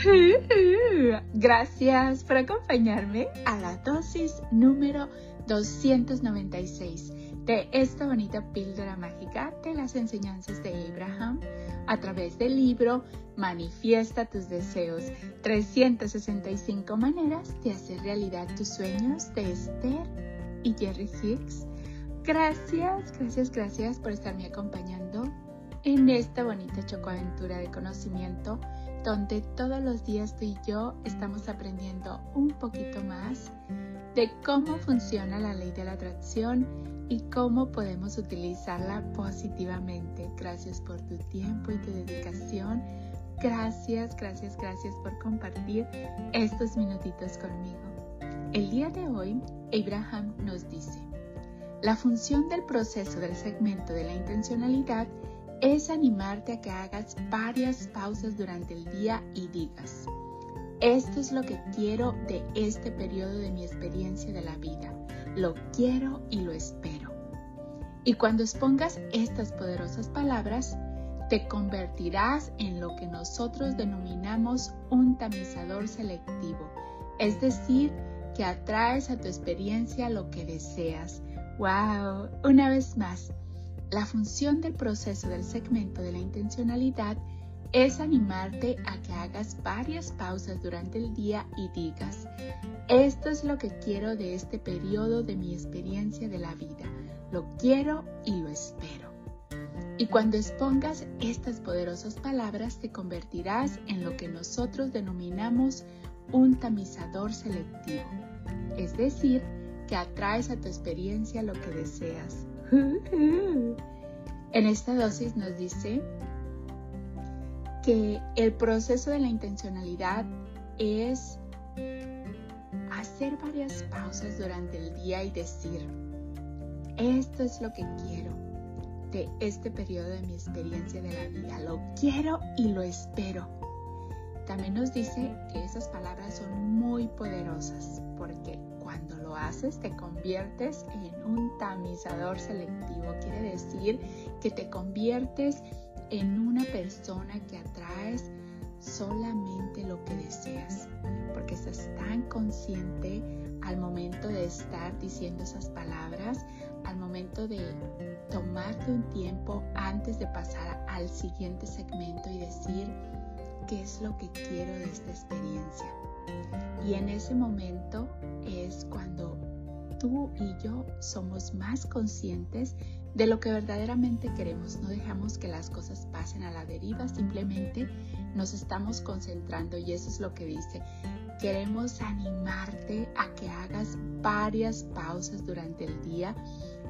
Gracias por acompañarme a la dosis número 296 de esta bonita píldora mágica de las enseñanzas de Abraham a través del libro Manifiesta tus deseos, 365 maneras de hacer realidad tus sueños de Esther y Jerry Hicks. Gracias, gracias, gracias por estarme acompañando en esta bonita chocoaventura de conocimiento donde todos los días tú y yo estamos aprendiendo un poquito más de cómo funciona la ley de la atracción y cómo podemos utilizarla positivamente. Gracias por tu tiempo y tu dedicación. Gracias, gracias, gracias por compartir estos minutitos conmigo. El día de hoy, Abraham nos dice, la función del proceso del segmento de la intencionalidad es animarte a que hagas varias pausas durante el día y digas, esto es lo que quiero de este periodo de mi experiencia de la vida. Lo quiero y lo espero. Y cuando expongas estas poderosas palabras, te convertirás en lo que nosotros denominamos un tamizador selectivo, es decir, que atraes a tu experiencia lo que deseas. ¡Wow! Una vez más, la función del proceso del segmento de la intencionalidad es animarte a que hagas varias pausas durante el día y digas, esto es lo que quiero de este periodo de mi experiencia de la vida, lo quiero y lo espero. Y cuando expongas estas poderosas palabras te convertirás en lo que nosotros denominamos un tamizador selectivo, es decir, que atraes a tu experiencia lo que deseas. En esta dosis nos dice que el proceso de la intencionalidad es hacer varias pausas durante el día y decir, esto es lo que quiero de este periodo de mi experiencia de la vida, lo quiero y lo espero. También nos dice que esas palabras son muy poderosas porque cuando lo haces te conviertes en un tamizador selectivo. Quiere decir que te conviertes en una persona que atraes solamente lo que deseas, porque estás tan consciente al momento de estar diciendo esas palabras, al momento de tomarte un tiempo antes de pasar al siguiente segmento y decir qué es lo que quiero de esta experiencia. Y en ese momento es cuando tú y yo somos más conscientes de lo que verdaderamente queremos. No dejamos que las cosas pasen a la deriva, simplemente nos estamos concentrando y eso es lo que dice. Queremos animarte a que hagas varias pausas durante el día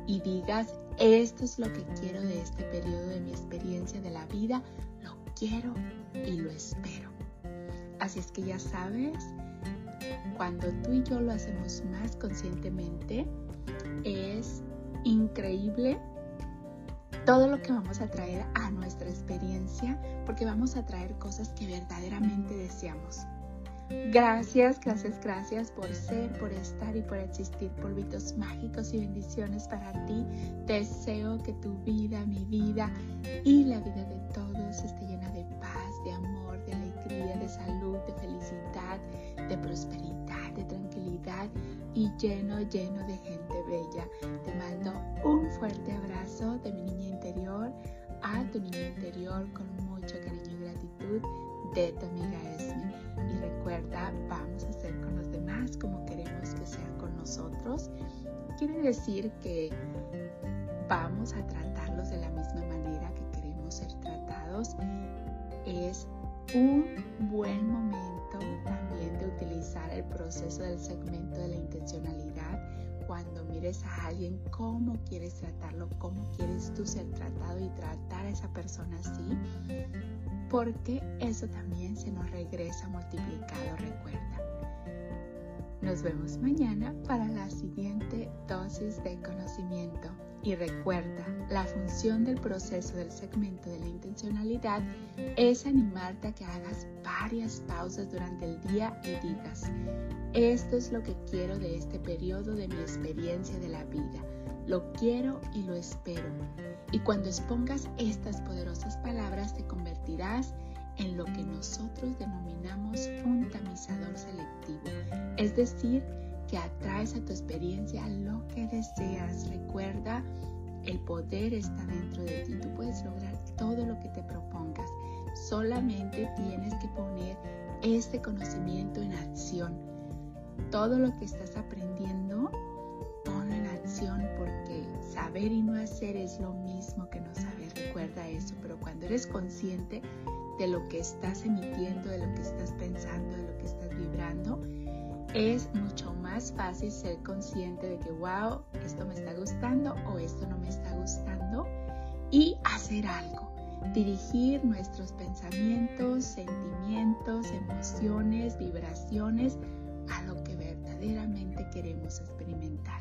y digas, esto es lo que quiero de este periodo de mi experiencia de la vida, lo quiero y lo espero. Así es que ya sabes, cuando tú y yo lo hacemos más conscientemente, es increíble todo lo que vamos a traer a nuestra experiencia, porque vamos a traer cosas que verdaderamente deseamos. Gracias, gracias, gracias por ser, por estar y por existir. Polvitos mágicos y bendiciones para ti. Deseo que tu vida, mi vida y la vida de todos esté llena de paz, de amor, salud, de felicidad, de prosperidad, de tranquilidad y lleno, lleno de gente bella. Te mando un fuerte abrazo de mi niña interior a tu niña interior con mucho cariño y gratitud de tu amiga Esme. Y recuerda, vamos a ser con los demás como queremos que sean con nosotros. Quiere decir que vamos a tratarlos de la misma manera que queremos ser tratados. Es un buen momento también de utilizar el proceso del segmento de la intencionalidad. Cuando mires a alguien, cómo quieres tratarlo, cómo quieres tú ser tratado y tratar a esa persona así, porque eso también se nos regresa multiplicado, recuerda. Nos vemos mañana para la siguiente dosis de conocimiento. Y recuerda, la función del proceso del segmento de la intencionalidad es animarte a que hagas varias pausas durante el día y digas, esto es lo que quiero de este periodo de mi experiencia de la vida. Lo quiero y lo espero. Y cuando expongas estas poderosas palabras te convertirás en lo que nosotros denominamos un tamizador selectivo, es decir, que atraes a tu experiencia lo que deseas. Recuerda, el poder está dentro de ti. Tú puedes lograr todo lo que te propongas. Solamente tienes que poner este conocimiento en acción. Todo lo que estás aprendiendo, ponlo en acción porque saber y no hacer es lo mismo que no saber. Recuerda eso, pero cuando eres consciente de lo que estás emitiendo, de lo que estás pensando, de lo que estás vibrando, es mucho más fácil ser consciente de que, wow, esto me está gustando o esto no me está gustando y hacer algo. Dirigir nuestros pensamientos, sentimientos, emociones, vibraciones a lo que verdaderamente queremos experimentar.